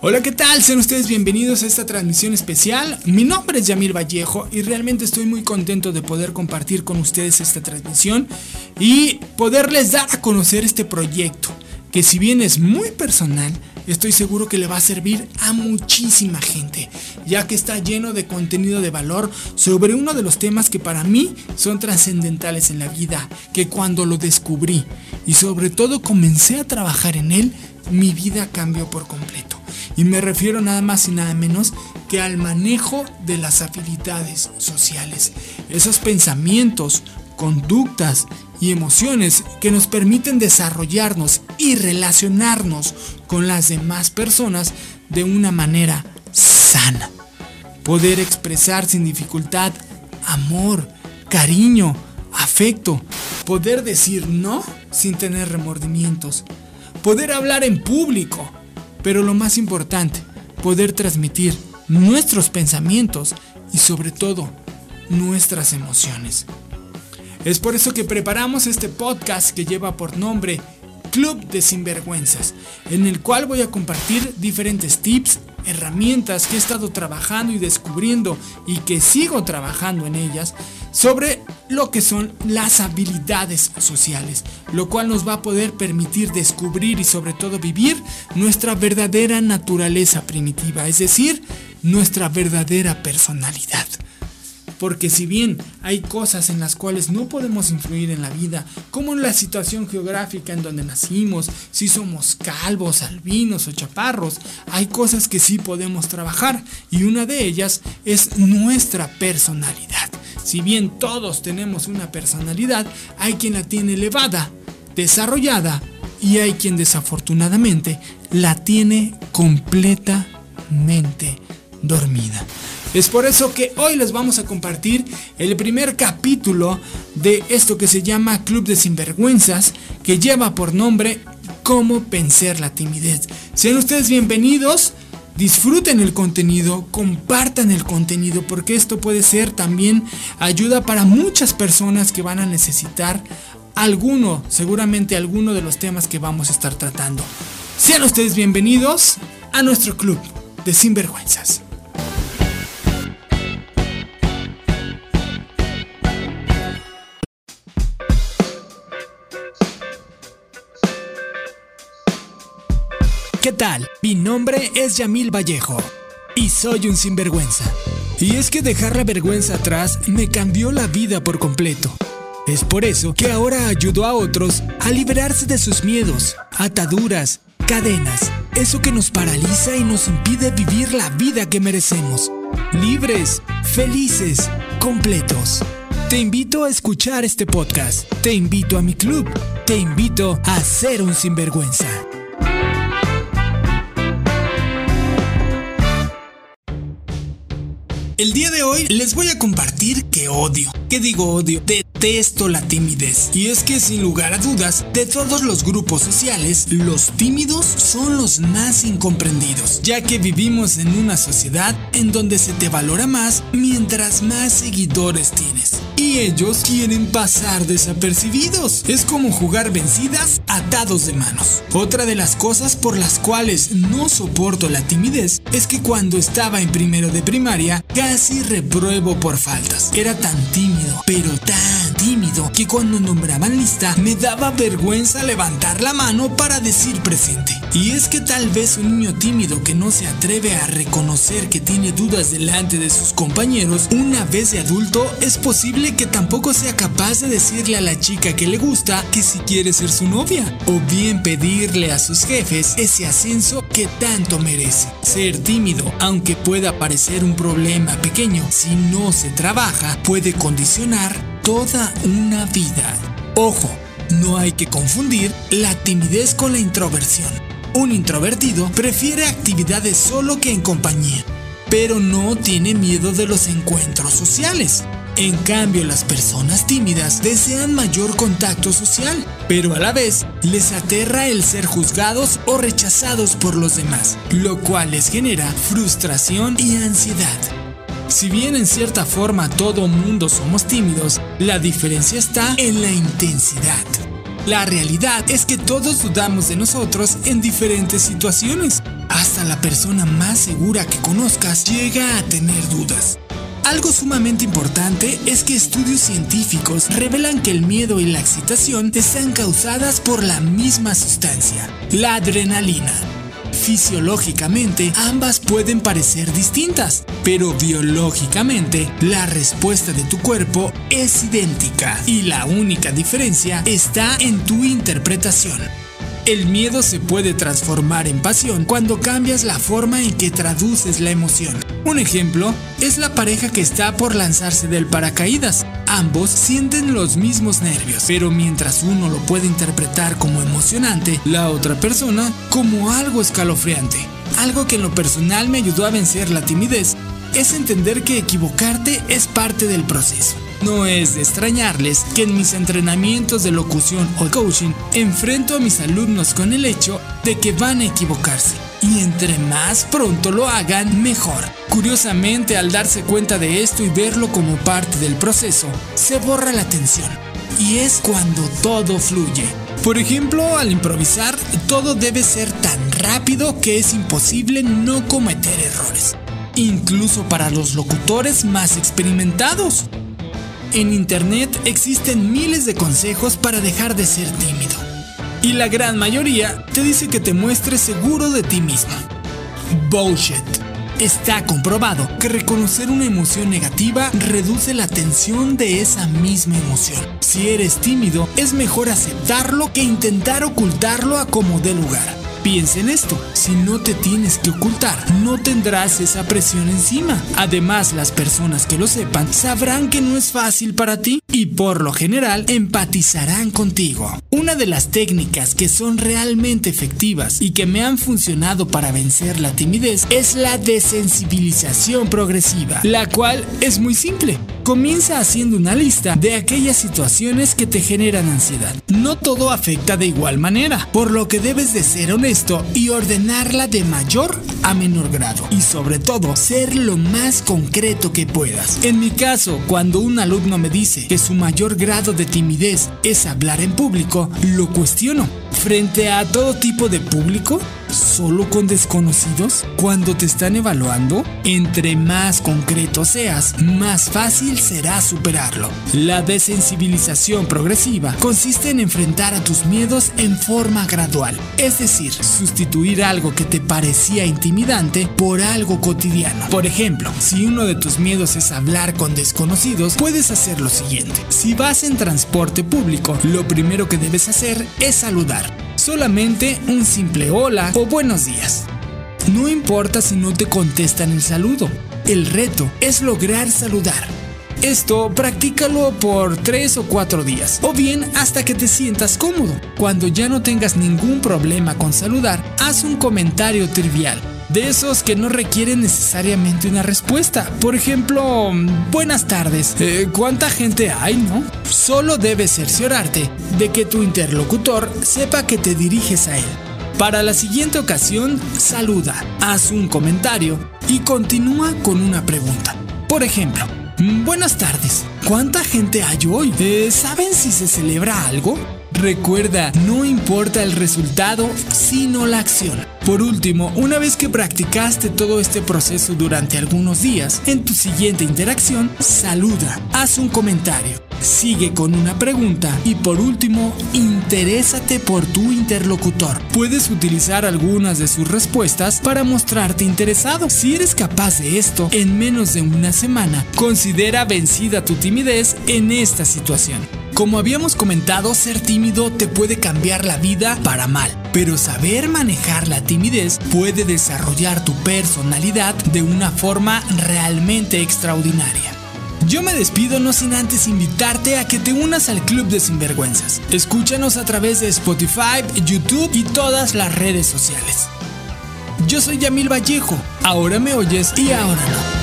Hola, ¿qué tal? Sean ustedes bienvenidos a esta transmisión especial. Mi nombre es Yamir Vallejo y realmente estoy muy contento de poder compartir con ustedes esta transmisión y poderles dar a conocer este proyecto, que si bien es muy personal, estoy seguro que le va a servir a muchísima gente, ya que está lleno de contenido de valor sobre uno de los temas que para mí son trascendentales en la vida, que cuando lo descubrí y sobre todo comencé a trabajar en él, mi vida cambió por completo. Y me refiero nada más y nada menos que al manejo de las habilidades sociales. Esos pensamientos, conductas y emociones que nos permiten desarrollarnos y relacionarnos con las demás personas de una manera sana. Poder expresar sin dificultad amor, cariño, afecto. Poder decir no sin tener remordimientos. Poder hablar en público pero lo más importante, poder transmitir nuestros pensamientos y sobre todo nuestras emociones. Es por eso que preparamos este podcast que lleva por nombre Club de Sinvergüenzas, en el cual voy a compartir diferentes tips, herramientas que he estado trabajando y descubriendo y que sigo trabajando en ellas sobre lo que son las habilidades sociales, lo cual nos va a poder permitir descubrir y sobre todo vivir nuestra verdadera naturaleza primitiva, es decir, nuestra verdadera personalidad. Porque si bien hay cosas en las cuales no podemos influir en la vida, como en la situación geográfica en donde nacimos, si somos calvos, albinos o chaparros, hay cosas que sí podemos trabajar y una de ellas es nuestra personalidad. Si bien todos tenemos una personalidad, hay quien la tiene elevada, desarrollada y hay quien desafortunadamente la tiene completamente dormida. Es por eso que hoy les vamos a compartir el primer capítulo de esto que se llama Club de Sinvergüenzas, que lleva por nombre Cómo vencer la timidez. Sean ustedes bienvenidos, disfruten el contenido, compartan el contenido, porque esto puede ser también ayuda para muchas personas que van a necesitar alguno, seguramente alguno de los temas que vamos a estar tratando. Sean ustedes bienvenidos a nuestro club de sinvergüenzas. ¿Qué tal? Mi nombre es Yamil Vallejo y soy un sinvergüenza. Y es que dejar la vergüenza atrás me cambió la vida por completo. Es por eso que ahora ayudo a otros a liberarse de sus miedos, ataduras, cadenas, eso que nos paraliza y nos impide vivir la vida que merecemos. Libres, felices, completos. Te invito a escuchar este podcast. Te invito a mi club. Te invito a ser un sinvergüenza. El día de hoy les voy a compartir que odio. ¿Qué digo odio? Detesto la timidez. Y es que sin lugar a dudas, de todos los grupos sociales, los tímidos son los más incomprendidos, ya que vivimos en una sociedad en donde se te valora más mientras más seguidores tienes. Y ellos quieren pasar desapercibidos. Es como jugar vencidas atados de manos. Otra de las cosas por las cuales no soporto la timidez es que cuando estaba en primero de primaria, casi repruebo por faltas. Era tan tímido, pero tan tímido, que cuando nombraban lista me daba vergüenza levantar la mano para decir presente. Y es que tal vez un niño tímido que no se atreve a reconocer que tiene dudas delante de sus compañeros, una vez de adulto, es posible que tampoco sea capaz de decirle a la chica que le gusta que si quiere ser su novia, o bien pedirle a sus jefes ese ascenso que tanto merece. Ser tímido, aunque pueda parecer un problema pequeño, si no se trabaja, puede condicionar toda una vida. Ojo, no hay que confundir la timidez con la introversión. Un introvertido prefiere actividades solo que en compañía, pero no tiene miedo de los encuentros sociales. En cambio, las personas tímidas desean mayor contacto social, pero a la vez les aterra el ser juzgados o rechazados por los demás, lo cual les genera frustración y ansiedad. Si bien en cierta forma todo mundo somos tímidos, la diferencia está en la intensidad. La realidad es que todos dudamos de nosotros en diferentes situaciones. Hasta la persona más segura que conozcas llega a tener dudas. Algo sumamente importante es que estudios científicos revelan que el miedo y la excitación están causadas por la misma sustancia, la adrenalina. Fisiológicamente, ambas pueden parecer distintas, pero biológicamente, la respuesta de tu cuerpo es idéntica y la única diferencia está en tu interpretación. El miedo se puede transformar en pasión cuando cambias la forma en que traduces la emoción. Un ejemplo es la pareja que está por lanzarse del paracaídas. Ambos sienten los mismos nervios, pero mientras uno lo puede interpretar como emocionante, la otra persona como algo escalofriante. Algo que en lo personal me ayudó a vencer la timidez es entender que equivocarte es parte del proceso. No es de extrañarles que en mis entrenamientos de locución o coaching enfrento a mis alumnos con el hecho de que van a equivocarse. Y entre más pronto lo hagan, mejor. Curiosamente, al darse cuenta de esto y verlo como parte del proceso, se borra la tensión. Y es cuando todo fluye. Por ejemplo, al improvisar, todo debe ser tan rápido que es imposible no cometer errores. Incluso para los locutores más experimentados. En Internet existen miles de consejos para dejar de ser tímido. Y la gran mayoría te dice que te muestres seguro de ti mismo. Bullshit. Está comprobado que reconocer una emoción negativa reduce la tensión de esa misma emoción. Si eres tímido, es mejor aceptarlo que intentar ocultarlo a como dé lugar. Piensa en esto, si no te tienes que ocultar, no tendrás esa presión encima. Además, las personas que lo sepan sabrán que no es fácil para ti y por lo general empatizarán contigo. Una de las técnicas que son realmente efectivas y que me han funcionado para vencer la timidez es la desensibilización progresiva, la cual es muy simple. Comienza haciendo una lista de aquellas situaciones que te generan ansiedad. No todo afecta de igual manera, por lo que debes de ser honesto y ordenarla de mayor a menor grado. Y sobre todo, ser lo más concreto que puedas. En mi caso, cuando un alumno me dice que su mayor grado de timidez es hablar en público, lo cuestiono. Frente a todo tipo de público, solo con desconocidos? Cuando te están evaluando, entre más concreto seas, más fácil será superarlo. La desensibilización progresiva consiste en enfrentar a tus miedos en forma gradual, es decir, sustituir algo que te parecía intimidante por algo cotidiano. Por ejemplo, si uno de tus miedos es hablar con desconocidos, puedes hacer lo siguiente. Si vas en transporte público, lo primero que debes hacer es saludar solamente un simple hola o buenos días. No importa si no te contestan el saludo, el reto es lograr saludar. Esto practícalo por 3 o 4 días, o bien hasta que te sientas cómodo. Cuando ya no tengas ningún problema con saludar, haz un comentario trivial de esos que no requieren necesariamente una respuesta. Por ejemplo, buenas tardes. Eh, ¿Cuánta gente hay, no? Solo debes cerciorarte de que tu interlocutor sepa que te diriges a él. Para la siguiente ocasión, saluda, haz un comentario y continúa con una pregunta. Por ejemplo, buenas tardes. ¿Cuánta gente hay hoy? Eh, ¿Saben si se celebra algo? Recuerda, no importa el resultado, sino la acción. Por último, una vez que practicaste todo este proceso durante algunos días, en tu siguiente interacción, saluda, haz un comentario, sigue con una pregunta y por último, interésate por tu interlocutor. Puedes utilizar algunas de sus respuestas para mostrarte interesado. Si eres capaz de esto en menos de una semana, considera vencida tu timidez en esta situación. Como habíamos comentado, ser tímido te puede cambiar la vida para mal, pero saber manejar la timidez puede desarrollar tu personalidad de una forma realmente extraordinaria. Yo me despido no sin antes invitarte a que te unas al Club de Sinvergüenzas. Escúchanos a través de Spotify, YouTube y todas las redes sociales. Yo soy Yamil Vallejo, ahora me oyes y ahora no.